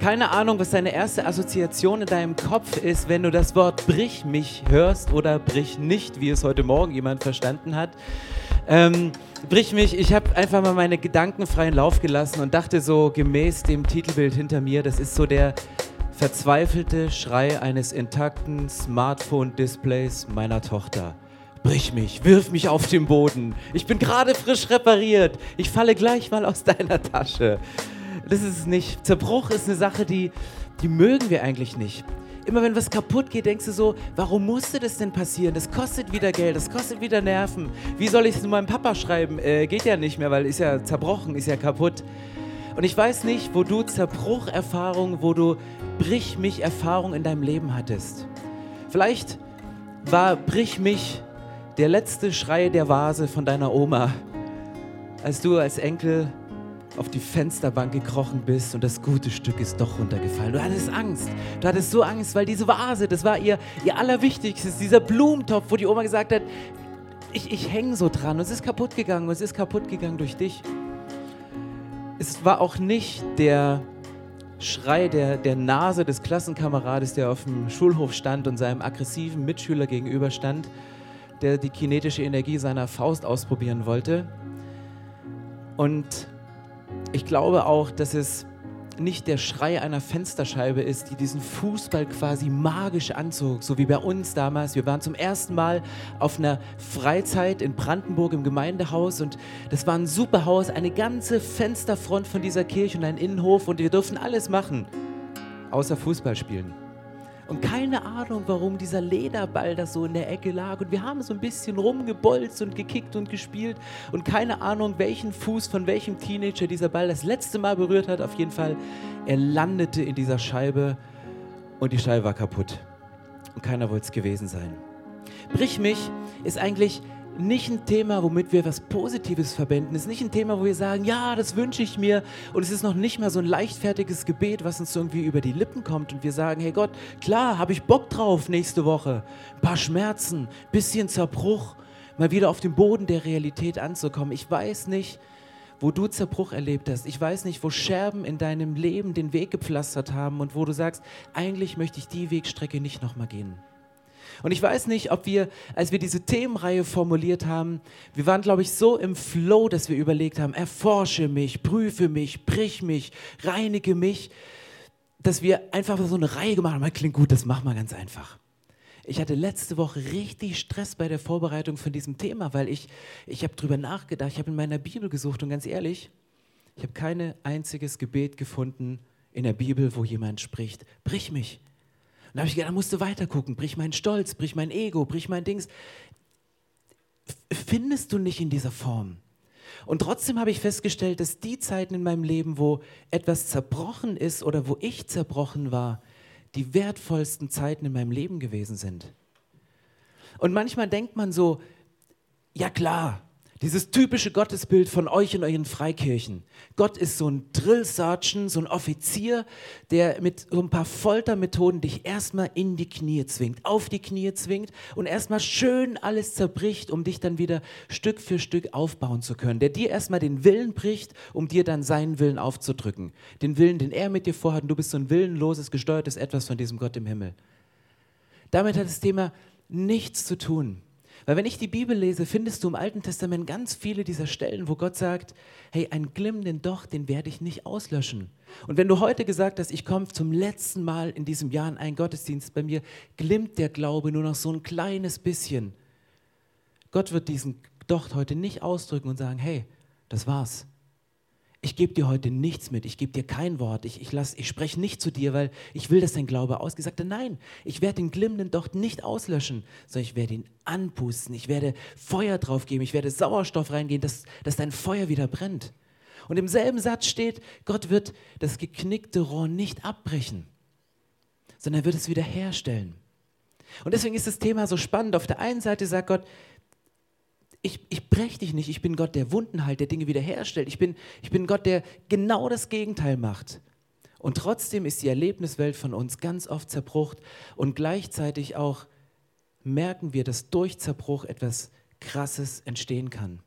Keine Ahnung, was deine erste Assoziation in deinem Kopf ist, wenn du das Wort brich mich hörst oder brich nicht, wie es heute Morgen jemand verstanden hat. Ähm, brich mich, ich habe einfach mal meine Gedanken freien Lauf gelassen und dachte so gemäß dem Titelbild hinter mir, das ist so der verzweifelte Schrei eines intakten Smartphone-Displays meiner Tochter. Brich mich, wirf mich auf den Boden. Ich bin gerade frisch repariert. Ich falle gleich mal aus deiner Tasche. Das ist es nicht. Zerbruch ist eine Sache, die, die mögen wir eigentlich nicht. Immer wenn was kaputt geht, denkst du so, warum musste das denn passieren? Das kostet wieder Geld, das kostet wieder Nerven. Wie soll ich es meinem Papa schreiben? Äh, geht ja nicht mehr, weil ist ja zerbrochen, ist ja kaputt. Und ich weiß nicht, wo du Zerbrucherfahrung, wo du Brich mich Erfahrung in deinem Leben hattest. Vielleicht war Brich mich der letzte Schrei der Vase von deiner Oma, als du als Enkel auf die Fensterbank gekrochen bist und das gute Stück ist doch runtergefallen. Du hattest Angst. Du hattest so Angst, weil diese Vase, das war ihr, ihr allerwichtigstes, dieser Blumentopf, wo die Oma gesagt hat, ich, ich hänge so dran und es ist kaputt gegangen und es ist kaputt gegangen durch dich. Es war auch nicht der Schrei der, der Nase des Klassenkamerades, der auf dem Schulhof stand und seinem aggressiven Mitschüler gegenüber stand, der die kinetische Energie seiner Faust ausprobieren wollte. Und ich glaube auch, dass es nicht der Schrei einer Fensterscheibe ist, die diesen Fußball quasi magisch anzog, so wie bei uns damals. Wir waren zum ersten Mal auf einer Freizeit in Brandenburg im Gemeindehaus und das war ein super Haus, eine ganze Fensterfront von dieser Kirche und ein Innenhof und wir durften alles machen, außer Fußball spielen. Und keine Ahnung, warum dieser Lederball da so in der Ecke lag. Und wir haben so ein bisschen rumgebolzt und gekickt und gespielt. Und keine Ahnung, welchen Fuß von welchem Teenager dieser Ball das letzte Mal berührt hat. Auf jeden Fall, er landete in dieser Scheibe und die Scheibe war kaputt. Und keiner wollte es gewesen sein. Brich mich ist eigentlich nicht ein Thema, womit wir was Positives verbinden. Es ist nicht ein Thema, wo wir sagen, ja, das wünsche ich mir. Und es ist noch nicht mal so ein leichtfertiges Gebet, was uns irgendwie über die Lippen kommt. Und wir sagen, hey Gott, klar, habe ich Bock drauf nächste Woche. Ein paar Schmerzen, bisschen Zerbruch, mal wieder auf den Boden der Realität anzukommen. Ich weiß nicht, wo du Zerbruch erlebt hast. Ich weiß nicht, wo Scherben in deinem Leben den Weg gepflastert haben und wo du sagst, eigentlich möchte ich die Wegstrecke nicht nochmal gehen. Und ich weiß nicht, ob wir, als wir diese Themenreihe formuliert haben, wir waren, glaube ich, so im Flow, dass wir überlegt haben, erforsche mich, prüfe mich, brich mich, reinige mich, dass wir einfach so eine Reihe gemacht haben. Klingt gut, das machen wir ganz einfach. Ich hatte letzte Woche richtig Stress bei der Vorbereitung von diesem Thema, weil ich, ich habe drüber nachgedacht, ich habe in meiner Bibel gesucht und ganz ehrlich, ich habe kein einziges Gebet gefunden in der Bibel, wo jemand spricht, brich mich, dann habe ich gedacht, da musst du weiter gucken. Brich meinen Stolz, brich mein Ego, brich mein Dings. Findest du nicht in dieser Form. Und trotzdem habe ich festgestellt, dass die Zeiten in meinem Leben, wo etwas zerbrochen ist oder wo ich zerbrochen war, die wertvollsten Zeiten in meinem Leben gewesen sind. Und manchmal denkt man so, ja klar, dieses typische Gottesbild von euch in euren Freikirchen. Gott ist so ein Drill Sergeant, so ein Offizier, der mit so ein paar Foltermethoden dich erstmal in die Knie zwingt, auf die Knie zwingt und erstmal schön alles zerbricht, um dich dann wieder Stück für Stück aufbauen zu können. Der dir erstmal den Willen bricht, um dir dann seinen Willen aufzudrücken. Den Willen, den er mit dir vorhat und du bist so ein willenloses, gesteuertes Etwas von diesem Gott im Himmel. Damit hat das Thema nichts zu tun. Weil wenn ich die Bibel lese, findest du im Alten Testament ganz viele dieser Stellen, wo Gott sagt, hey, einen glimmenden Docht, den werde ich nicht auslöschen. Und wenn du heute gesagt hast, ich komme zum letzten Mal in diesem Jahr in einen Gottesdienst, bei mir glimmt der Glaube nur noch so ein kleines bisschen. Gott wird diesen Docht heute nicht ausdrücken und sagen, hey, das war's ich gebe dir heute nichts mit, ich gebe dir kein Wort, ich, ich, ich spreche nicht zu dir, weil ich will, dass dein Glaube ausgesagt wird. Nein, ich werde den glimmenden Docht nicht auslöschen, sondern ich werde ihn anpusten, ich werde Feuer drauf geben, ich werde Sauerstoff reingehen, dass, dass dein Feuer wieder brennt. Und im selben Satz steht, Gott wird das geknickte Rohr nicht abbrechen, sondern er wird es wieder herstellen. Und deswegen ist das Thema so spannend. Auf der einen Seite sagt Gott, Ich, ich breche dich nicht, ich bin Gott, der Wunden heilt, der Dinge wiederherstellt. Ich bin, ich bin Gott, der genau das Gegenteil macht. Und trotzdem ist die Erlebniswelt von uns ganz oft zerbrucht und gleichzeitig auch merken wir, dass durch Zerbruch etwas Krasses entstehen kann.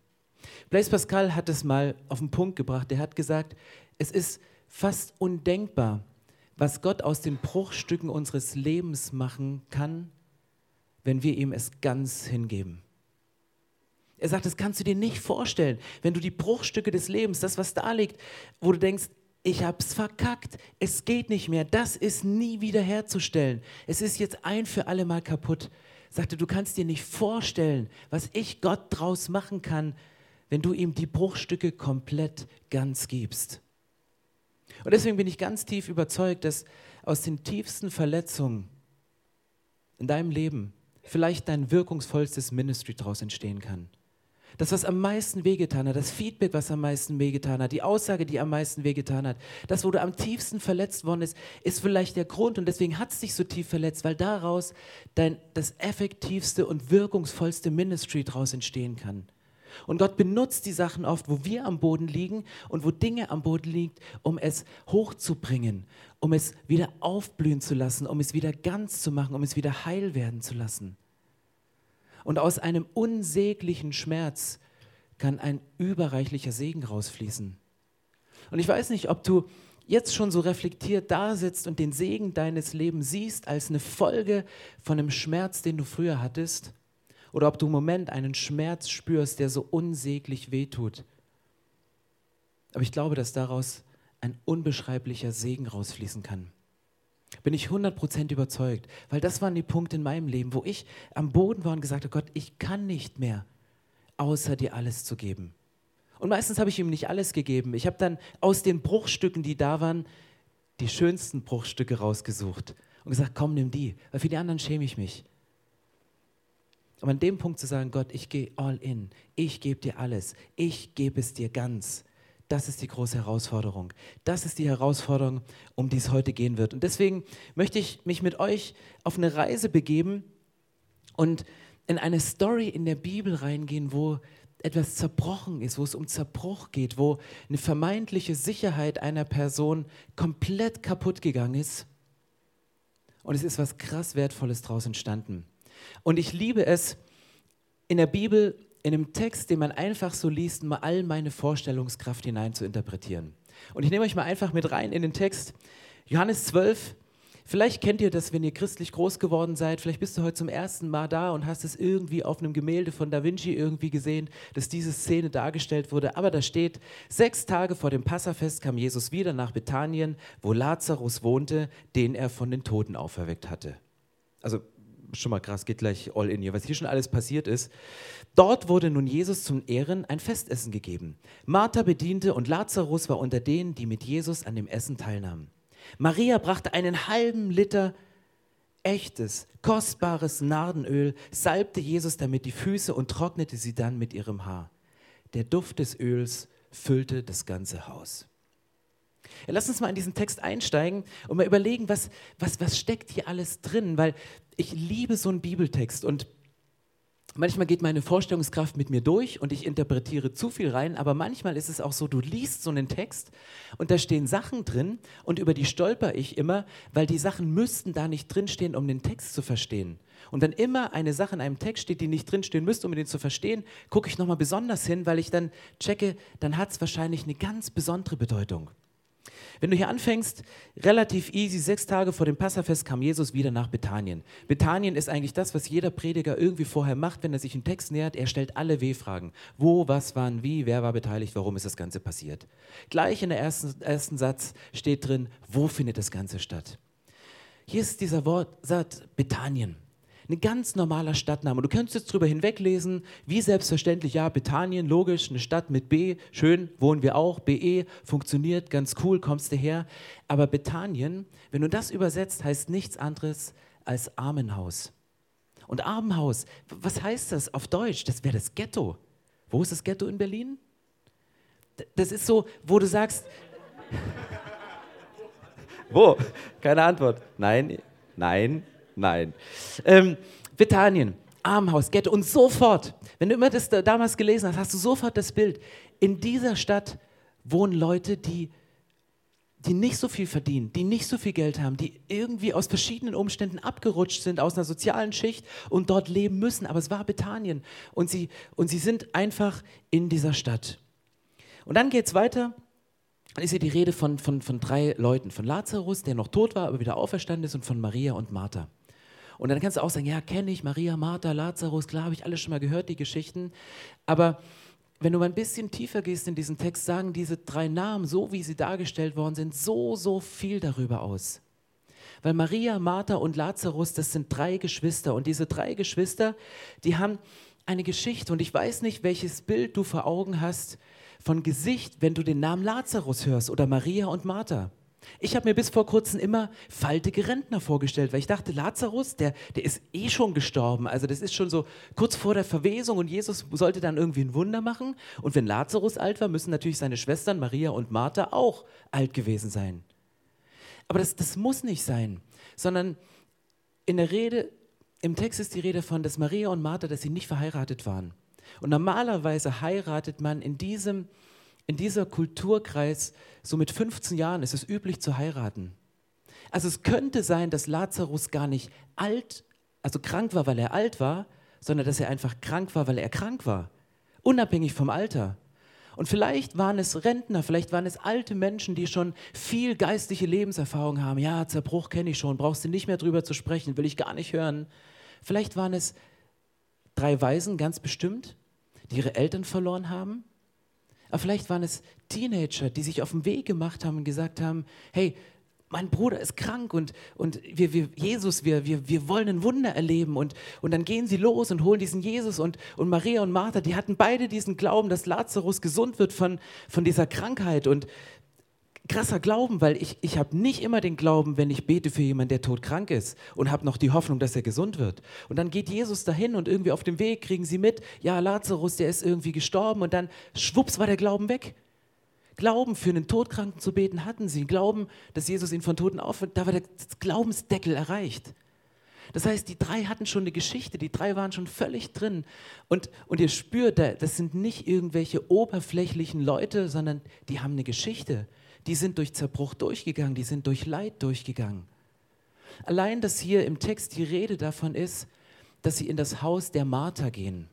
Blaise Pascal hat es mal auf den Punkt gebracht. Er hat gesagt, es ist fast undenkbar, was Gott aus den Bruchstücken unseres Lebens machen kann, wenn wir ihm es ganz hingeben. Er sagt, das kannst du dir nicht vorstellen, wenn du die Bruchstücke des Lebens, das, was da liegt, wo du denkst, ich hab's verkackt, es geht nicht mehr, das ist nie wieder herzustellen. Es ist jetzt ein für alle Mal kaputt. Sagte, du kannst dir nicht vorstellen, was ich Gott draus machen kann, wenn du ihm die Bruchstücke komplett ganz gibst. Und deswegen bin ich ganz tief überzeugt, dass aus den tiefsten Verletzungen in deinem Leben vielleicht dein wirkungsvollstes Ministry daraus entstehen kann. Das, was am meisten wehgetan hat, das Feedback, was am meisten wehgetan hat, die Aussage, die am meisten wehgetan hat, das, wo du am tiefsten verletzt worden ist, ist vielleicht der Grund und deswegen hat es dich so tief verletzt, weil daraus dein, das effektivste und wirkungsvollste Ministry daraus entstehen kann. Und Gott benutzt die Sachen oft, wo wir am Boden liegen und wo Dinge am Boden liegen, um es hochzubringen, um es wieder aufblühen zu lassen, um es wieder ganz zu machen, um es wieder heil werden zu lassen. Und aus einem unsäglichen Schmerz kann ein überreichlicher Segen rausfließen. Und ich weiß nicht, ob du jetzt schon so reflektiert da sitzt und den Segen deines Lebens siehst als eine Folge von einem Schmerz, den du früher hattest oder ob du im Moment einen Schmerz spürst, der so unsäglich wehtut. Aber ich glaube, dass daraus ein unbeschreiblicher Segen rausfließen kann. Bin ich 100% überzeugt, weil das waren die Punkte in meinem Leben, wo ich am Boden war und gesagt habe, Gott, ich kann nicht mehr, außer dir alles zu geben. Und meistens habe ich ihm nicht alles gegeben. Ich habe dann aus den Bruchstücken, die da waren, die schönsten Bruchstücke rausgesucht und gesagt, komm, nimm die, weil für die anderen schäme ich mich. Aber an dem Punkt zu sagen, Gott, ich gehe all in, ich gebe dir alles, ich gebe es dir ganz, das ist die große Herausforderung. Das ist die Herausforderung, um die es heute gehen wird. Und deswegen möchte ich mich mit euch auf eine Reise begeben und in eine Story in der Bibel reingehen, wo etwas zerbrochen ist, wo es um Zerbruch geht, wo eine vermeintliche Sicherheit einer Person komplett kaputt gegangen ist. Und es ist was krass Wertvolles daraus entstanden. Und ich liebe es, in der Bibel, in einem Text, den man einfach so liest, mal all meine Vorstellungskraft hinein zu interpretieren. Und ich nehme euch mal einfach mit rein in den Text. Johannes 12, Vielleicht kennt ihr das, wenn ihr christlich groß geworden seid. Vielleicht bist du heute zum ersten Mal da und hast es irgendwie auf einem Gemälde von Da Vinci irgendwie gesehen, dass diese Szene dargestellt wurde. Aber da steht, sechs Tage vor dem Passafest kam Jesus wieder nach Bethanien, wo Lazarus wohnte, den er von den Toten auferweckt hatte. Also schon mal krass, geht gleich all in hier, was hier schon alles passiert ist. Dort wurde nun Jesus zum Ehren ein Festessen gegeben. Martha bediente und Lazarus war unter denen, die mit Jesus an dem Essen teilnahmen. Maria brachte einen halben Liter echtes, kostbares Nardenöl, salbte Jesus damit die Füße und trocknete sie dann mit ihrem Haar. Der Duft des Öls füllte das ganze Haus. Ja, lass uns mal in diesen Text einsteigen und mal überlegen, was, was, was steckt hier alles drin, weil ich liebe so einen Bibeltext und manchmal geht meine Vorstellungskraft mit mir durch und ich interpretiere zu viel rein, aber manchmal ist es auch so, du liest so einen Text und da stehen Sachen drin und über die stolper ich immer, weil die Sachen müssten da nicht drinstehen, um den Text zu verstehen. Und wenn immer eine Sache in einem Text steht, die nicht drinstehen müsste, um den zu verstehen, gucke ich nochmal besonders hin, weil ich dann checke, dann hat es wahrscheinlich eine ganz besondere Bedeutung. Wenn du hier anfängst, relativ easy, sechs Tage vor dem Passafest kam Jesus wieder nach Bethanien. Bethanien ist eigentlich das, was jeder Prediger irgendwie vorher macht, wenn er sich einen Text nähert. Er stellt alle W-Fragen. Wo, was, wann, wie, wer war beteiligt, warum ist das Ganze passiert. Gleich in der ersten, ersten Satz steht drin, wo findet das Ganze statt. Hier ist dieser Wortsatz Bethanien. Ein ganz normaler Stadtname. Du könntest jetzt drüber hinweglesen, wie selbstverständlich, ja, Bethanien, logisch, eine Stadt mit B, schön, wohnen wir auch, BE, funktioniert, ganz cool, kommst du her. Aber Bethanien, wenn du das übersetzt, heißt nichts anderes als Armenhaus. Und Armenhaus, was heißt das auf Deutsch? Das wäre das Ghetto. Wo ist das Ghetto in Berlin? Das ist so, wo du sagst, wo? Keine Antwort. Nein, nein, Nein. Ähm, Bethanien. Armenhaus, Ghetto. Und sofort, wenn du immer das damals gelesen hast, hast du sofort das Bild. In dieser Stadt wohnen Leute, die, die nicht so viel verdienen, die nicht so viel Geld haben, die irgendwie aus verschiedenen Umständen abgerutscht sind aus einer sozialen Schicht und dort leben müssen. Aber es war Bethanien. Und sie, und sie sind einfach in dieser Stadt. Und dann geht es weiter. Dann ist hier die Rede von, von, von drei Leuten. Von Lazarus, der noch tot war, aber wieder auferstanden ist, und von Maria und Martha. Und dann kannst du auch sagen, ja, kenne ich Maria, Martha, Lazarus, klar, habe ich alles schon mal gehört, die Geschichten. Aber wenn du mal ein bisschen tiefer gehst in diesen Text, sagen diese drei Namen, so wie sie dargestellt worden sind, so, so viel darüber aus. Weil Maria, Martha und Lazarus, das sind drei Geschwister. Und diese drei Geschwister, die haben eine Geschichte. Und ich weiß nicht, welches Bild du vor Augen hast von Gesicht, wenn du den Namen Lazarus hörst oder Maria und Martha. Ich habe mir bis vor kurzem immer faltige Rentner vorgestellt, weil ich dachte, Lazarus, der, der ist eh schon gestorben. Also das ist schon so kurz vor der Verwesung und Jesus sollte dann irgendwie ein Wunder machen. Und wenn Lazarus alt war, müssen natürlich seine Schwestern Maria und Martha auch alt gewesen sein. Aber das, das muss nicht sein, sondern in der Rede, im Text ist die Rede von, dass Maria und Martha, dass sie nicht verheiratet waren. Und normalerweise heiratet man in diesem in dieser Kulturkreis, so mit 15 Jahren ist es üblich zu heiraten. Also es könnte sein, dass Lazarus gar nicht alt, also krank war, weil er alt war, sondern dass er einfach krank war, weil er krank war. Unabhängig vom Alter. Und vielleicht waren es Rentner, vielleicht waren es alte Menschen, die schon viel geistliche Lebenserfahrung haben. Ja, Zerbruch kenne ich schon, brauchst du nicht mehr drüber zu sprechen, will ich gar nicht hören. Vielleicht waren es drei Waisen, ganz bestimmt, die ihre Eltern verloren haben aber vielleicht waren es Teenager, die sich auf den Weg gemacht haben und gesagt haben, hey, mein Bruder ist krank und, und wir, wir, Jesus, wir, wir, wir wollen ein Wunder erleben. Und, und dann gehen sie los und holen diesen Jesus und, und Maria und Martha, die hatten beide diesen Glauben, dass Lazarus gesund wird von, von dieser Krankheit. Und krasser Glauben, weil ich, ich habe nicht immer den Glauben, wenn ich bete für jemanden, der todkrank ist und habe noch die Hoffnung, dass er gesund wird. Und dann geht Jesus dahin und irgendwie auf dem Weg kriegen sie mit, ja, Lazarus, der ist irgendwie gestorben und dann schwupps war der Glauben weg. Glauben für einen Todkranken zu beten hatten sie. Glauben, dass Jesus ihn von Toten aufwirkt, da war der Glaubensdeckel erreicht. Das heißt, die drei hatten schon eine Geschichte, die drei waren schon völlig drin. Und, und ihr spürt, das sind nicht irgendwelche oberflächlichen Leute, sondern die haben eine Geschichte die sind durch Zerbruch durchgegangen, die sind durch Leid durchgegangen. Allein, dass hier im Text die Rede davon ist, dass sie in das Haus der Martha gehen.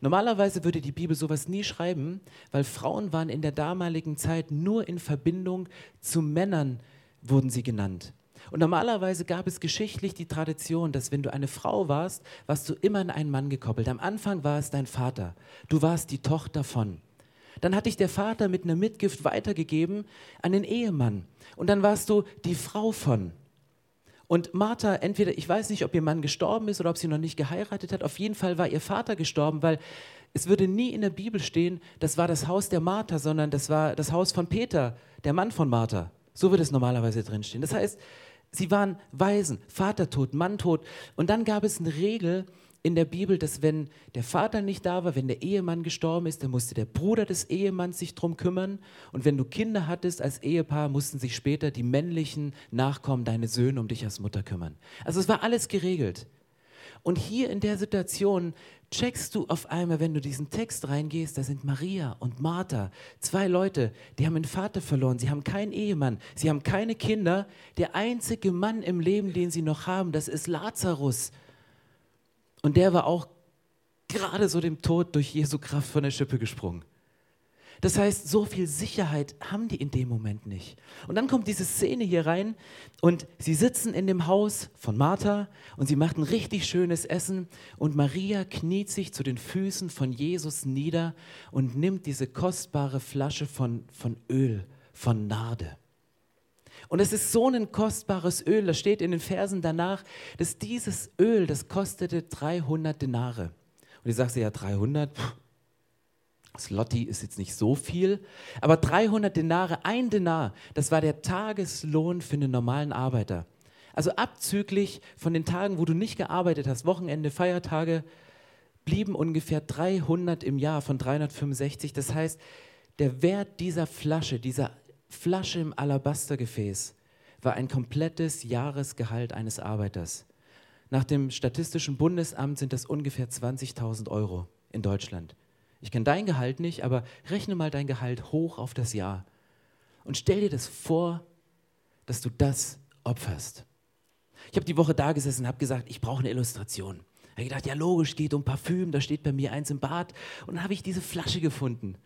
Normalerweise würde die Bibel sowas nie schreiben, weil Frauen waren in der damaligen Zeit nur in Verbindung zu Männern, wurden sie genannt. Und normalerweise gab es geschichtlich die Tradition, dass wenn du eine Frau warst, warst du immer an einen Mann gekoppelt. Am Anfang war es dein Vater. Du warst die Tochter von. Dann hat dich der Vater mit einer Mitgift weitergegeben an den Ehemann. Und dann warst du die Frau von. Und Martha, entweder, ich weiß nicht, ob ihr Mann gestorben ist oder ob sie noch nicht geheiratet hat, auf jeden Fall war ihr Vater gestorben, weil es würde nie in der Bibel stehen, das war das Haus der Martha, sondern das war das Haus von Peter, der Mann von Martha. So würde es normalerweise drinstehen. Das heißt, sie waren Waisen, Vater tot, Mann tot. Und dann gab es eine Regel, in der Bibel, dass wenn der Vater nicht da war, wenn der Ehemann gestorben ist, dann musste der Bruder des Ehemanns sich drum kümmern. Und wenn du Kinder hattest als Ehepaar, mussten sich später die männlichen Nachkommen, deine Söhne, um dich als Mutter kümmern. Also es war alles geregelt. Und hier in der Situation checkst du auf einmal, wenn du diesen Text reingehst, da sind Maria und Martha, zwei Leute, die haben einen Vater verloren, sie haben keinen Ehemann, sie haben keine Kinder. Der einzige Mann im Leben, den sie noch haben, das ist Lazarus. Und der war auch gerade so dem Tod durch Jesu Kraft von der Schippe gesprungen. Das heißt, so viel Sicherheit haben die in dem Moment nicht. Und dann kommt diese Szene hier rein und sie sitzen in dem Haus von Martha und sie macht ein richtig schönes Essen und Maria kniet sich zu den Füßen von Jesus nieder und nimmt diese kostbare Flasche von, von Öl, von Narde. Und es ist so ein kostbares Öl, das steht in den Versen danach, dass dieses Öl, das kostete 300 Denare. Und ich sage ja 300, Slotti ist jetzt nicht so viel, aber 300 Denare, ein Denar, das war der Tageslohn für einen normalen Arbeiter. Also abzüglich von den Tagen, wo du nicht gearbeitet hast, Wochenende, Feiertage, blieben ungefähr 300 im Jahr von 365. Das heißt, der Wert dieser Flasche, dieser Flasche im Alabastergefäß war ein komplettes Jahresgehalt eines Arbeiters. Nach dem Statistischen Bundesamt sind das ungefähr 20.000 Euro in Deutschland. Ich kenne dein Gehalt nicht, aber rechne mal dein Gehalt hoch auf das Jahr. Und stell dir das vor, dass du das opferst. Ich habe die Woche da gesessen und habe gesagt, ich brauche eine Illustration. Ich habe gedacht, ja logisch, geht um Parfüm, da steht bei mir eins im Bad. Und dann habe ich diese Flasche gefunden.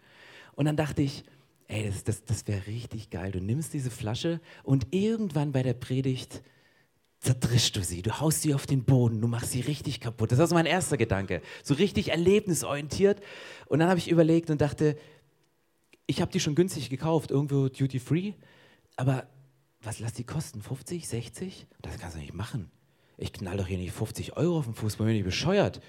Und dann dachte ich, ey, das, das, das wäre richtig geil. Du nimmst diese Flasche und irgendwann bei der Predigt zerdrischst du sie, du haust sie auf den Boden, du machst sie richtig kaputt. Das war so mein erster Gedanke, so richtig erlebnisorientiert. Und dann habe ich überlegt und dachte, ich habe die schon günstig gekauft, irgendwo duty free, aber was lass die kosten? 50, 60? Das kannst du nicht machen. Ich knall doch hier nicht 50 Euro auf den Fußball, bin ich bescheuert.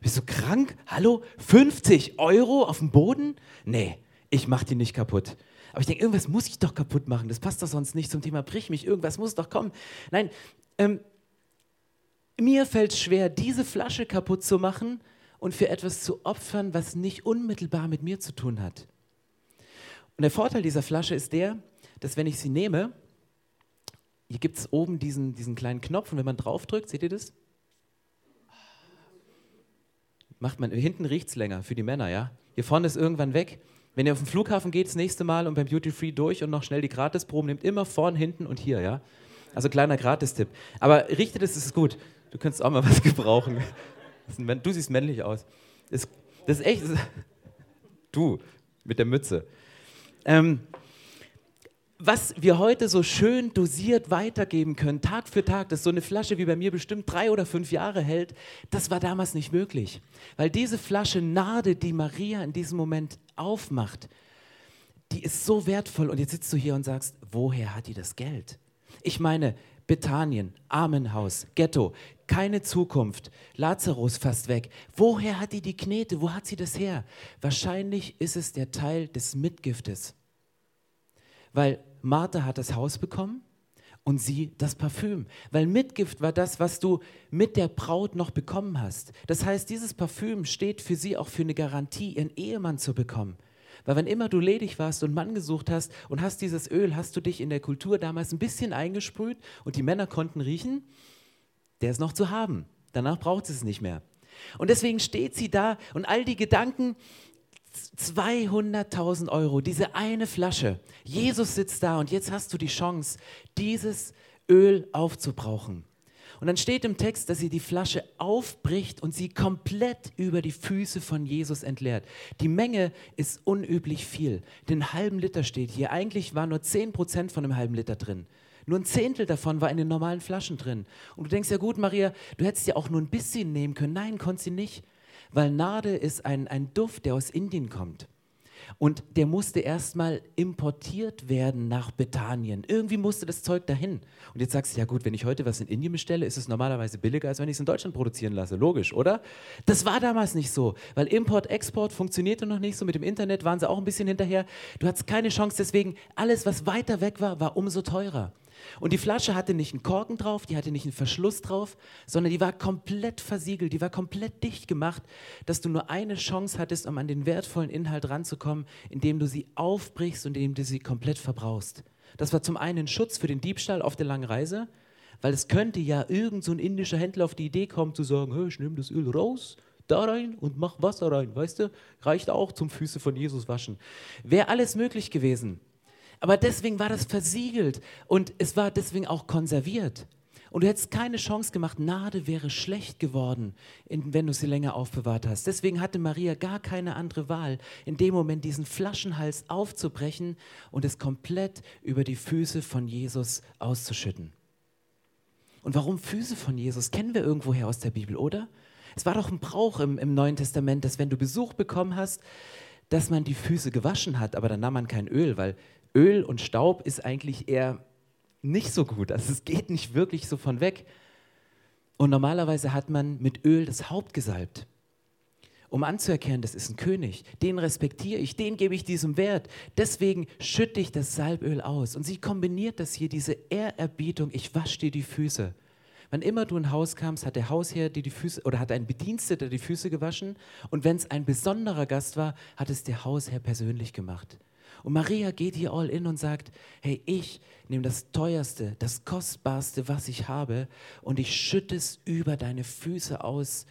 Bist du krank? Hallo? 50 Euro auf dem Boden? Nee, ich mach die nicht kaputt. Aber ich denke, irgendwas muss ich doch kaputt machen. Das passt doch sonst nicht zum Thema brich mich. Irgendwas muss doch kommen. Nein, ähm, mir fällt es schwer, diese Flasche kaputt zu machen und für etwas zu opfern, was nicht unmittelbar mit mir zu tun hat. Und der Vorteil dieser Flasche ist der, dass wenn ich sie nehme, hier gibt es oben diesen, diesen kleinen Knopf und wenn man draufdrückt, seht ihr das? Macht man, hinten riecht es länger für die Männer, ja? Hier vorne ist irgendwann weg. Wenn ihr auf den Flughafen geht, das nächste Mal und beim Duty Free durch und noch schnell die Gratisproben nehmt, immer vorn, hinten und hier, ja? Also kleiner Gratistipp. Aber richtet es, ist gut. Du könntest auch mal was gebrauchen. Du siehst männlich aus. Das, ist echt. Du mit der Mütze. Ähm, was wir heute so schön dosiert weitergeben können, Tag für Tag, dass so eine Flasche wie bei mir bestimmt drei oder fünf Jahre hält, das war damals nicht möglich. Weil diese Flasche Nade, die Maria in diesem Moment aufmacht, die ist so wertvoll. Und jetzt sitzt du hier und sagst, woher hat die das Geld? Ich meine, Bethanien, Armenhaus, Ghetto, keine Zukunft, Lazarus fast weg. Woher hat die die Knete? Wo hat sie das her? Wahrscheinlich ist es der Teil des Mitgiftes. Weil Martha hat das Haus bekommen und sie das Parfüm. Weil Mitgift war das, was du mit der Braut noch bekommen hast. Das heißt, dieses Parfüm steht für sie auch für eine Garantie, ihren Ehemann zu bekommen. Weil wenn immer du ledig warst und Mann gesucht hast und hast dieses Öl, hast du dich in der Kultur damals ein bisschen eingesprüht und die Männer konnten riechen, der ist noch zu haben. Danach braucht es nicht mehr. Und deswegen steht sie da und all die Gedanken, 200.000 Euro, diese eine Flasche. Jesus sitzt da und jetzt hast du die Chance, dieses Öl aufzubrauchen. Und dann steht im Text, dass sie die Flasche aufbricht und sie komplett über die Füße von Jesus entleert. Die Menge ist unüblich viel. Den halben Liter steht hier. Eigentlich war nur 10% von einem halben Liter drin. Nur ein Zehntel davon war in den normalen Flaschen drin. Und du denkst ja gut, Maria, du hättest ja auch nur ein bisschen nehmen können. Nein, konnte sie nicht. Weil Nade ist ein, ein Duft, der aus Indien kommt. Und der musste erstmal importiert werden nach Bethanien. Irgendwie musste das Zeug dahin. Und jetzt sagst du, ja gut, wenn ich heute was in Indien bestelle, ist es normalerweise billiger, als wenn ich es in Deutschland produzieren lasse. Logisch, oder? Das war damals nicht so, weil Import, Export funktionierte noch nicht so. Mit dem Internet waren sie auch ein bisschen hinterher. Du hattest keine Chance, deswegen alles, was weiter weg war, war umso teurer. Und die Flasche hatte nicht einen Korken drauf, die hatte nicht einen Verschluss drauf, sondern die war komplett versiegelt, die war komplett dicht gemacht, dass du nur eine Chance hattest, um an den wertvollen Inhalt ranzukommen, indem du sie aufbrichst und indem du sie komplett verbrauchst. Das war zum einen ein Schutz für den Diebstahl auf der langen Reise, weil es könnte ja irgend so ein indischer Händler auf die Idee kommen zu sagen, hey, ich nehme das Öl raus, da rein und mach Wasser rein, weißt du? Reicht auch zum Füße von Jesus waschen. Wäre alles möglich gewesen. Aber deswegen war das versiegelt und es war deswegen auch konserviert. Und du hättest keine Chance gemacht, Nade wäre schlecht geworden, wenn du sie länger aufbewahrt hast. Deswegen hatte Maria gar keine andere Wahl, in dem Moment diesen Flaschenhals aufzubrechen und es komplett über die Füße von Jesus auszuschütten. Und warum Füße von Jesus? Kennen wir irgendwoher aus der Bibel, oder? Es war doch ein Brauch im, im Neuen Testament, dass wenn du Besuch bekommen hast, dass man die Füße gewaschen hat, aber dann nahm man kein Öl, weil Öl und Staub ist eigentlich eher nicht so gut. Also es geht nicht wirklich so von weg. Und normalerweise hat man mit Öl das Haupt gesalbt, um anzuerkennen, das ist ein König, den respektiere ich, den gebe ich diesem Wert. Deswegen schütte ich das Salböl aus. Und sie kombiniert das hier, diese Ehrerbietung, ich wasche dir die Füße. Wann immer du in Haus kamst, hat der Hausherr dir die Füße oder hat ein Bediensteter die Füße gewaschen. Und wenn es ein besonderer Gast war, hat es der Hausherr persönlich gemacht. Und Maria geht hier all in und sagt, hey, ich nehme das teuerste, das kostbarste, was ich habe und ich schütte es über deine Füße aus,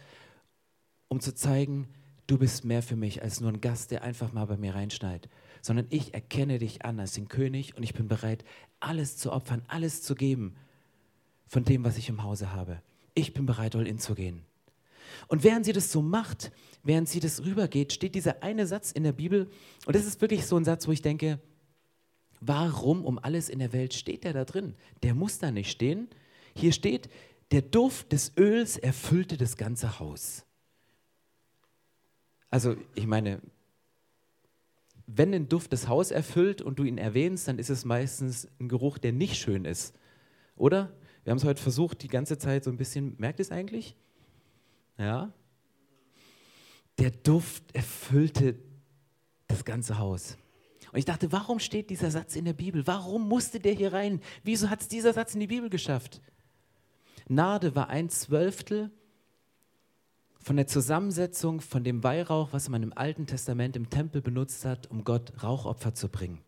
um zu zeigen, du bist mehr für mich als nur ein Gast, der einfach mal bei mir reinschneit, sondern ich erkenne dich an als den König und ich bin bereit, alles zu opfern, alles zu geben von dem, was ich im Hause habe. Ich bin bereit, all in zu gehen. Und während sie das so macht, während sie das rübergeht, steht dieser eine Satz in der Bibel. Und das ist wirklich so ein Satz, wo ich denke, warum um alles in der Welt steht der da drin? Der muss da nicht stehen. Hier steht, der Duft des Öls erfüllte das ganze Haus. Also ich meine, wenn ein Duft das Haus erfüllt und du ihn erwähnst, dann ist es meistens ein Geruch, der nicht schön ist. Oder? Wir haben es heute versucht, die ganze Zeit so ein bisschen, merkt es eigentlich? Ja? Der Duft erfüllte das ganze Haus. Und ich dachte, warum steht dieser Satz in der Bibel? Warum musste der hier rein? Wieso hat es dieser Satz in die Bibel geschafft? Nade war ein Zwölftel von der Zusammensetzung von dem Weihrauch, was man im Alten Testament im Tempel benutzt hat, um Gott Rauchopfer zu bringen.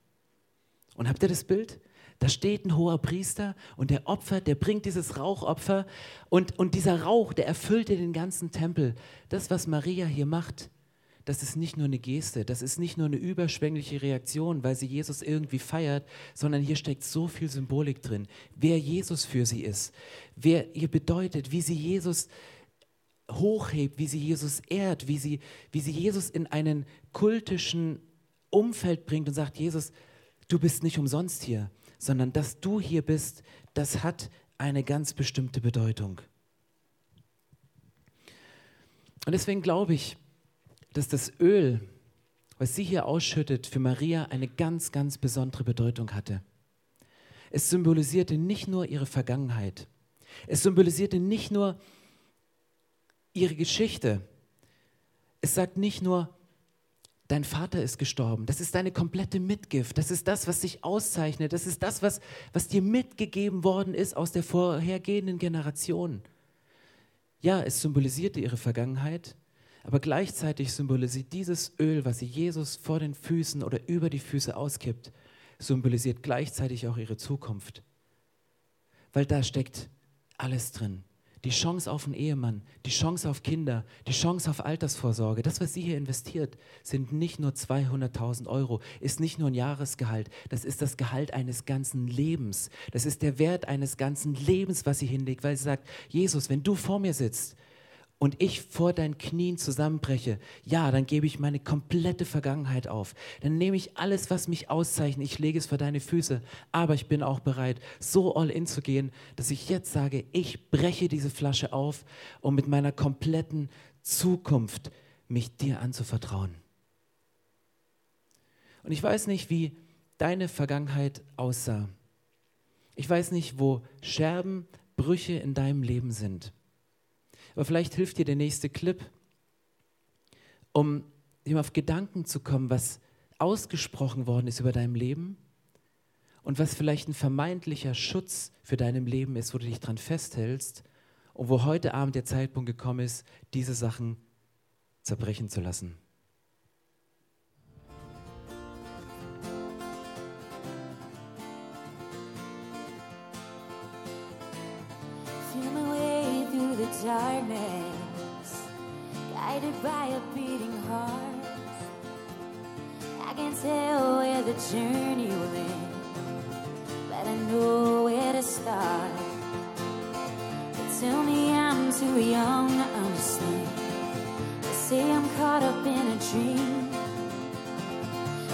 Und habt ihr das Bild? Da steht ein hoher Priester und der Opfer, der bringt dieses Rauchopfer und, und dieser Rauch, der erfüllte den ganzen Tempel. Das, was Maria hier macht, das ist nicht nur eine Geste, das ist nicht nur eine überschwängliche Reaktion, weil sie Jesus irgendwie feiert, sondern hier steckt so viel Symbolik drin. Wer Jesus für sie ist, wer ihr bedeutet, wie sie Jesus hochhebt, wie sie Jesus ehrt, wie sie, wie sie Jesus in einen kultischen Umfeld bringt und sagt, Jesus, du bist nicht umsonst hier sondern dass du hier bist, das hat eine ganz bestimmte Bedeutung. Und deswegen glaube ich, dass das Öl, was sie hier ausschüttet, für Maria eine ganz, ganz besondere Bedeutung hatte. Es symbolisierte nicht nur ihre Vergangenheit, es symbolisierte nicht nur ihre Geschichte, es sagt nicht nur, dein Vater ist gestorben. Das ist deine komplette Mitgift. Das ist das, was dich auszeichnet. Das ist das, was, was dir mitgegeben worden ist aus der vorhergehenden Generation. Ja, es symbolisierte ihre Vergangenheit, aber gleichzeitig symbolisiert dieses Öl, was sie Jesus vor den Füßen oder über die Füße auskippt, symbolisiert gleichzeitig auch ihre Zukunft. Weil da steckt alles drin die Chance auf einen Ehemann, die Chance auf Kinder, die Chance auf Altersvorsorge. Das, was sie hier investiert, sind nicht nur 200.000 Euro, ist nicht nur ein Jahresgehalt, das ist das Gehalt eines ganzen Lebens. Das ist der Wert eines ganzen Lebens, was sie hinlegt, weil sie sagt, Jesus, wenn du vor mir sitzt, und ich vor deinen Knien zusammenbreche, ja, dann gebe ich meine komplette Vergangenheit auf. Dann nehme ich alles, was mich auszeichnet, ich lege es vor deine Füße. Aber ich bin auch bereit, so all in zu gehen, dass ich jetzt sage, ich breche diese Flasche auf, um mit meiner kompletten Zukunft mich dir anzuvertrauen. Und ich weiß nicht, wie deine Vergangenheit aussah. Ich weiß nicht, wo Scherben, Brüche in deinem Leben sind. Aber vielleicht hilft dir der nächste Clip, um auf Gedanken zu kommen, was ausgesprochen worden ist über deinem Leben und was vielleicht ein vermeintlicher Schutz für deinem Leben ist, wo du dich dran festhältst und wo heute Abend der Zeitpunkt gekommen ist, diese Sachen zerbrechen zu lassen. Darkness, guided by a beating heart. I can't tell where the journey will end, but I know where to start. But tell me I'm too young to understand. They say I'm caught up in a dream.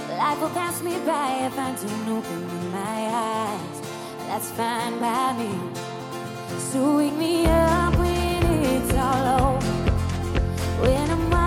Life will pass me by if I don't open my eyes. That's fine by me. So wake me up it's all over when I'm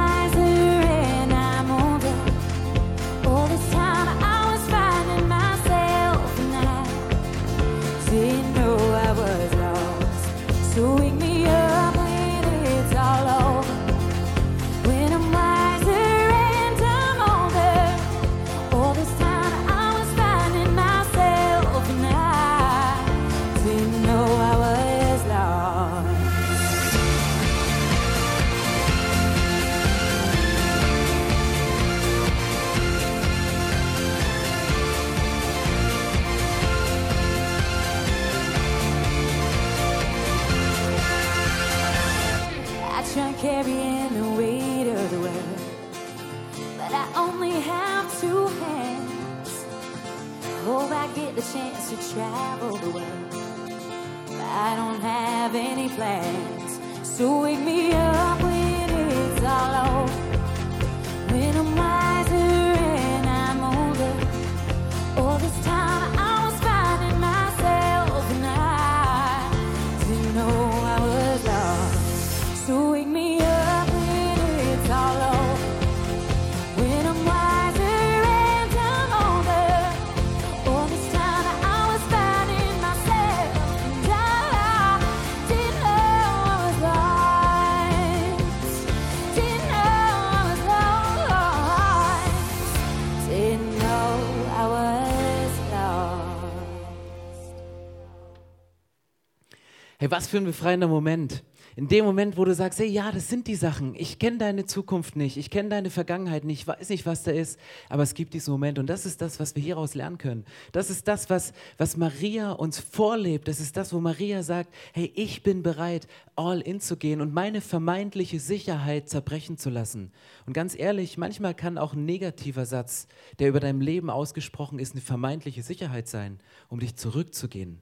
was für ein befreiender Moment. In dem Moment, wo du sagst, hey, ja, das sind die Sachen. Ich kenne deine Zukunft nicht, ich kenne deine Vergangenheit nicht, ich weiß nicht, was da ist, aber es gibt diesen Moment und das ist das, was wir hieraus lernen können. Das ist das, was, was Maria uns vorlebt. Das ist das, wo Maria sagt, hey, ich bin bereit, all in zu gehen und meine vermeintliche Sicherheit zerbrechen zu lassen. Und ganz ehrlich, manchmal kann auch ein negativer Satz, der über dein Leben ausgesprochen ist, eine vermeintliche Sicherheit sein, um dich zurückzugehen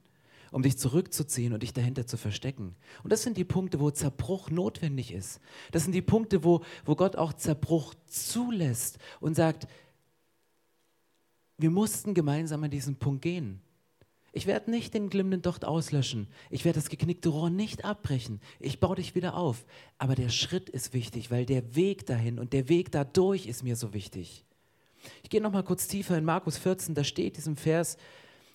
um dich zurückzuziehen und dich dahinter zu verstecken. Und das sind die Punkte, wo Zerbruch notwendig ist. Das sind die Punkte, wo, wo Gott auch Zerbruch zulässt und sagt, wir mussten gemeinsam an diesen Punkt gehen. Ich werde nicht den glimmenden Docht auslöschen. Ich werde das geknickte Rohr nicht abbrechen. Ich baue dich wieder auf. Aber der Schritt ist wichtig, weil der Weg dahin und der Weg dadurch ist mir so wichtig. Ich gehe noch mal kurz tiefer in Markus 14, da steht diesem Vers,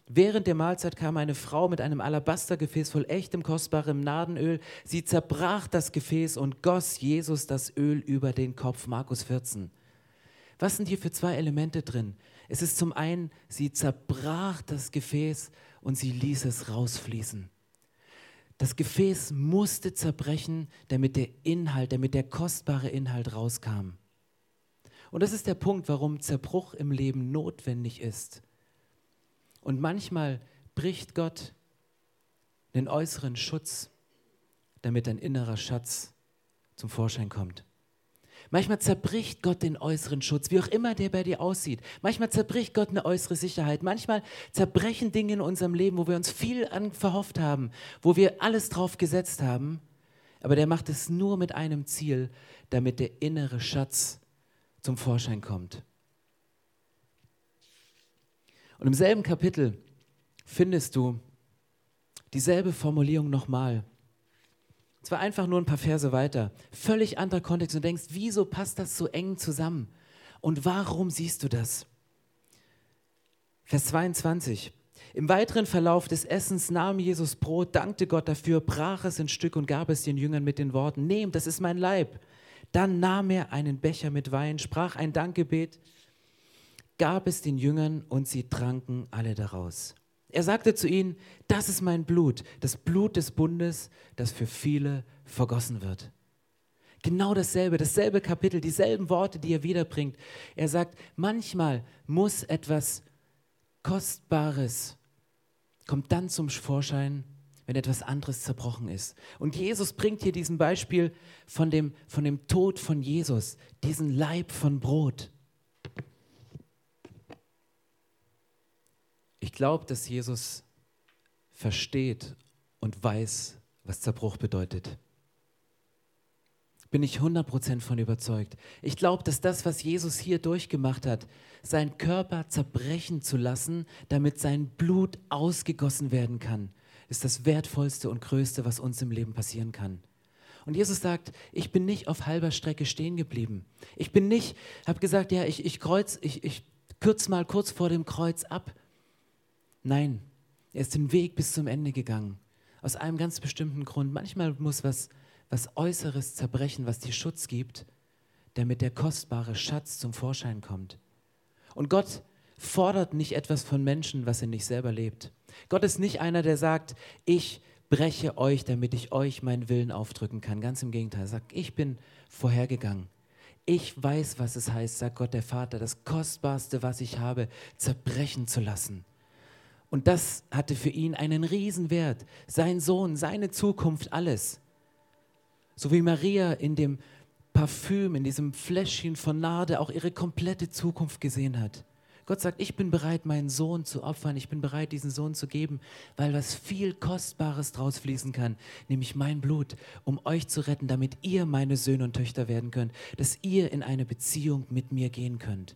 Während der Mahlzeit kam eine Frau mit einem Alabastergefäß voll echtem, kostbarem Nadenöl. Sie zerbrach das Gefäß und goss Jesus das Öl über den Kopf. Markus 14. Was sind hier für zwei Elemente drin? Es ist zum einen, sie zerbrach das Gefäß und sie ließ es rausfließen. Das Gefäß musste zerbrechen, damit der Inhalt, damit der kostbare Inhalt rauskam. Und das ist der Punkt, warum Zerbruch im Leben notwendig ist. Und manchmal bricht Gott den äußeren Schutz, damit ein innerer Schatz zum Vorschein kommt. Manchmal zerbricht Gott den äußeren Schutz, wie auch immer der bei dir aussieht. Manchmal zerbricht Gott eine äußere Sicherheit. Manchmal zerbrechen Dinge in unserem Leben, wo wir uns viel an verhofft haben, wo wir alles drauf gesetzt haben. Aber der macht es nur mit einem Ziel, damit der innere Schatz zum Vorschein kommt. Und im selben Kapitel findest du dieselbe Formulierung nochmal. Und zwar einfach nur ein paar Verse weiter. Völlig anderer Kontext. Und denkst, wieso passt das so eng zusammen? Und warum siehst du das? Vers 22. Im weiteren Verlauf des Essens nahm Jesus Brot, dankte Gott dafür, brach es in Stück und gab es den Jüngern mit den Worten, nehmt, das ist mein Leib. Dann nahm er einen Becher mit Wein, sprach ein Dankgebet, gab es den Jüngern und sie tranken alle daraus. Er sagte zu ihnen, das ist mein Blut, das Blut des Bundes, das für viele vergossen wird. Genau dasselbe, dasselbe Kapitel, dieselben Worte, die er wiederbringt. Er sagt, manchmal muss etwas Kostbares, kommt dann zum Vorschein, wenn etwas anderes zerbrochen ist. Und Jesus bringt hier diesen Beispiel von dem, von dem Tod von Jesus, diesen Leib von Brot. Ich glaube, dass Jesus versteht und weiß, was Zerbruch bedeutet. Bin ich 100% von überzeugt. Ich glaube, dass das, was Jesus hier durchgemacht hat, seinen Körper zerbrechen zu lassen, damit sein Blut ausgegossen werden kann, ist das Wertvollste und Größte, was uns im Leben passieren kann. Und Jesus sagt, ich bin nicht auf halber Strecke stehen geblieben. Ich bin nicht, habe gesagt, ja, ich, ich kreuz, ich, ich kürze mal kurz vor dem Kreuz ab, Nein, er ist den Weg bis zum Ende gegangen. Aus einem ganz bestimmten Grund. Manchmal muss was, was Äußeres zerbrechen, was dir Schutz gibt, damit der kostbare Schatz zum Vorschein kommt. Und Gott fordert nicht etwas von Menschen, was er nicht selber lebt. Gott ist nicht einer, der sagt, ich breche euch, damit ich euch meinen Willen aufdrücken kann. Ganz im Gegenteil, er sagt, ich bin vorhergegangen. Ich weiß, was es heißt, sagt Gott der Vater, das Kostbarste, was ich habe, zerbrechen zu lassen und das hatte für ihn einen Riesenwert. Sein Sohn, seine Zukunft, alles. So wie Maria in dem Parfüm, in diesem Fläschchen von Nade auch ihre komplette Zukunft gesehen hat. Gott sagt, ich bin bereit, meinen Sohn zu opfern, ich bin bereit, diesen Sohn zu geben, weil was viel Kostbares draus fließen kann, nämlich mein Blut, um euch zu retten, damit ihr meine Söhne und Töchter werden könnt, dass ihr in eine Beziehung mit mir gehen könnt.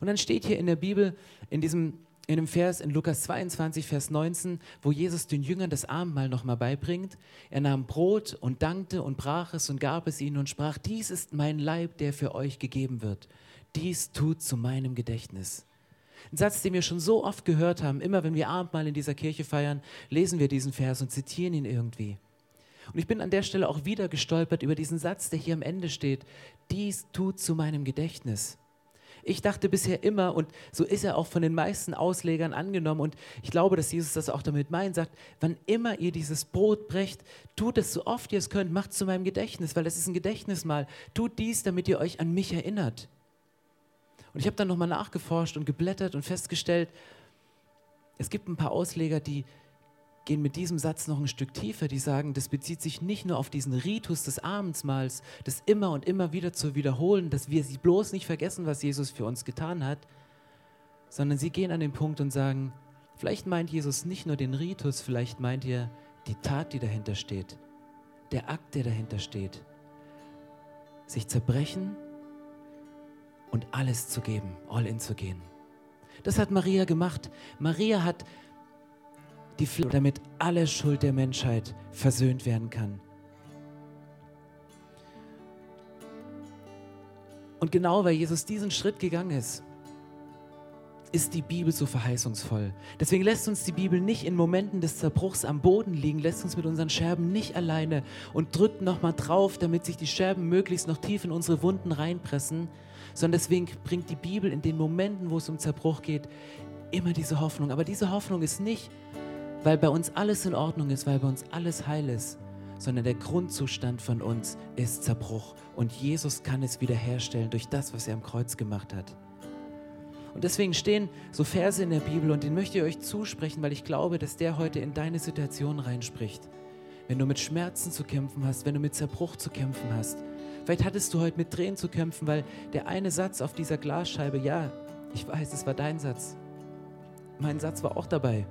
Und dann steht hier in der Bibel, in diesem in dem Vers in Lukas 22, Vers 19, wo Jesus den Jüngern das Abendmahl nochmal beibringt. Er nahm Brot und dankte und brach es und gab es ihnen und sprach, dies ist mein Leib, der für euch gegeben wird dies tut zu meinem Gedächtnis. Ein Satz, den wir schon so oft gehört haben, immer wenn wir Abendmahl in dieser Kirche feiern, lesen wir diesen Vers und zitieren ihn irgendwie. Und ich bin an der Stelle auch wieder gestolpert über diesen Satz, der hier am Ende steht, dies tut zu meinem Gedächtnis. Ich dachte bisher immer, und so ist er auch von den meisten Auslegern angenommen, und ich glaube, dass Jesus das auch damit meint, sagt, wann immer ihr dieses Brot brecht, tut es so oft ihr es könnt, macht es zu meinem Gedächtnis, weil es ist ein Gedächtnismal. Tut dies, damit ihr euch an mich erinnert. Und ich habe dann nochmal nachgeforscht und geblättert und festgestellt, es gibt ein paar Ausleger, die gehen mit diesem Satz noch ein Stück tiefer, die sagen, das bezieht sich nicht nur auf diesen Ritus des Abendsmahls, das immer und immer wieder zu wiederholen, dass wir sie bloß nicht vergessen, was Jesus für uns getan hat, sondern sie gehen an den Punkt und sagen, vielleicht meint Jesus nicht nur den Ritus, vielleicht meint er die Tat, die dahinter steht, der Akt, der dahinter steht. Sich zerbrechen und alles zu geben, all in zu gehen. Das hat Maria gemacht. Maria hat die Flamme, damit alle Schuld der Menschheit versöhnt werden kann. Und genau weil Jesus diesen Schritt gegangen ist, ist die Bibel so verheißungsvoll. Deswegen lässt uns die Bibel nicht in Momenten des Zerbruchs am Boden liegen, lässt uns mit unseren Scherben nicht alleine und drückt nochmal drauf, damit sich die Scherben möglichst noch tief in unsere Wunden reinpressen, sondern deswegen bringt die Bibel in den Momenten, wo es um Zerbruch geht, immer diese Hoffnung. Aber diese Hoffnung ist nicht, weil bei uns alles in Ordnung ist, weil bei uns alles heil ist, sondern der Grundzustand von uns ist Zerbruch. Und Jesus kann es wiederherstellen durch das, was er am Kreuz gemacht hat. Und deswegen stehen so Verse in der Bibel und den möchte ich euch zusprechen, weil ich glaube, dass der heute in deine Situation reinspricht. Wenn du mit Schmerzen zu kämpfen hast, wenn du mit Zerbruch zu kämpfen hast, Vielleicht hattest du heute mit Tränen zu kämpfen, weil der eine Satz auf dieser Glasscheibe, ja, ich weiß, es war dein Satz. Mein Satz war auch dabei.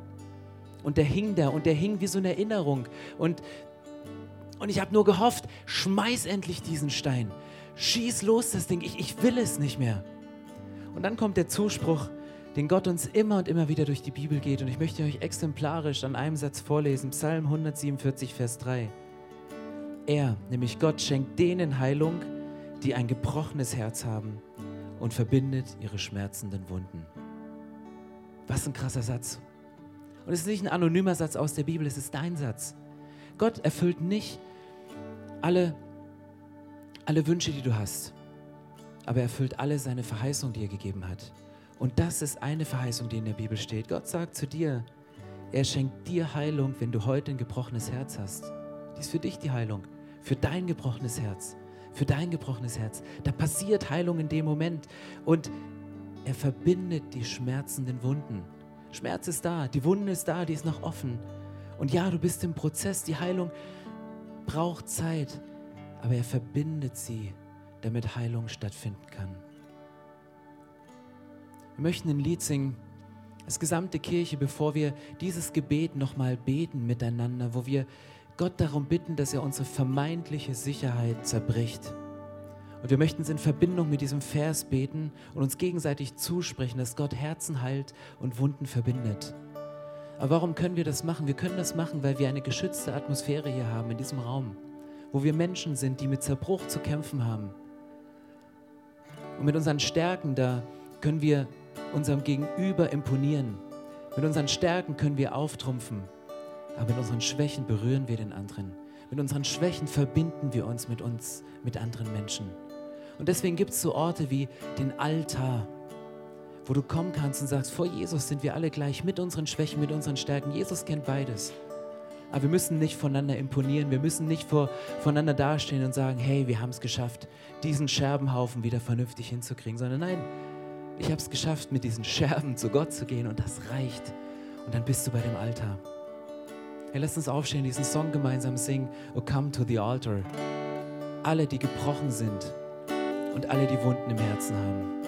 Und der hing da und der hing wie so eine Erinnerung. Und, und ich habe nur gehofft, schmeiß endlich diesen Stein. Schieß los das Ding, ich, ich will es nicht mehr. Und dann kommt der Zuspruch, den Gott uns immer und immer wieder durch die Bibel geht. Und ich möchte euch exemplarisch an einem Satz vorlesen, Psalm 147, Vers 3. Er, nämlich Gott, schenkt denen Heilung, die ein gebrochenes Herz haben und verbindet ihre schmerzenden Wunden. Was ein krasser Satz. Und es ist nicht ein anonymer Satz aus der Bibel, es ist dein Satz. Gott erfüllt nicht alle, alle Wünsche, die du hast, aber er erfüllt alle seine Verheißungen, die er gegeben hat. Und das ist eine Verheißung, die in der Bibel steht. Gott sagt zu dir, er schenkt dir Heilung, wenn du heute ein gebrochenes Herz hast. Die ist für dich die Heilung für dein gebrochenes Herz. Für dein gebrochenes Herz. Da passiert Heilung in dem Moment. Und er verbindet die schmerzenden Wunden. Schmerz ist da, die Wunde ist da, die ist noch offen. Und ja, du bist im Prozess, die Heilung braucht Zeit, aber er verbindet sie, damit Heilung stattfinden kann. Wir möchten ein Lied singen, als gesamte Kirche, bevor wir dieses Gebet nochmal beten miteinander, wo wir Gott darum bitten, dass er unsere vermeintliche Sicherheit zerbricht. Und wir möchten es in Verbindung mit diesem Vers beten und uns gegenseitig zusprechen, dass Gott Herzen heilt und Wunden verbindet. Aber warum können wir das machen? Wir können das machen, weil wir eine geschützte Atmosphäre hier haben in diesem Raum, wo wir Menschen sind, die mit Zerbruch zu kämpfen haben. Und mit unseren Stärken da können wir unserem Gegenüber imponieren. Mit unseren Stärken können wir auftrumpfen. Aber mit unseren Schwächen berühren wir den anderen. Mit unseren Schwächen verbinden wir uns mit uns, mit anderen Menschen. Und deswegen gibt es so Orte wie den Altar, wo du kommen kannst und sagst, vor Jesus sind wir alle gleich, mit unseren Schwächen, mit unseren Stärken. Jesus kennt beides. Aber wir müssen nicht voneinander imponieren, wir müssen nicht vor, voneinander dastehen und sagen, hey, wir haben es geschafft, diesen Scherbenhaufen wieder vernünftig hinzukriegen, sondern nein, ich habe es geschafft, mit diesen Scherben zu Gott zu gehen und das reicht. Und dann bist du bei dem Altar. Hey, lass uns aufstehen, diesen Song gemeinsam singen. Oh, come to the altar. Alle, die gebrochen sind und alle, die Wunden im Herzen haben.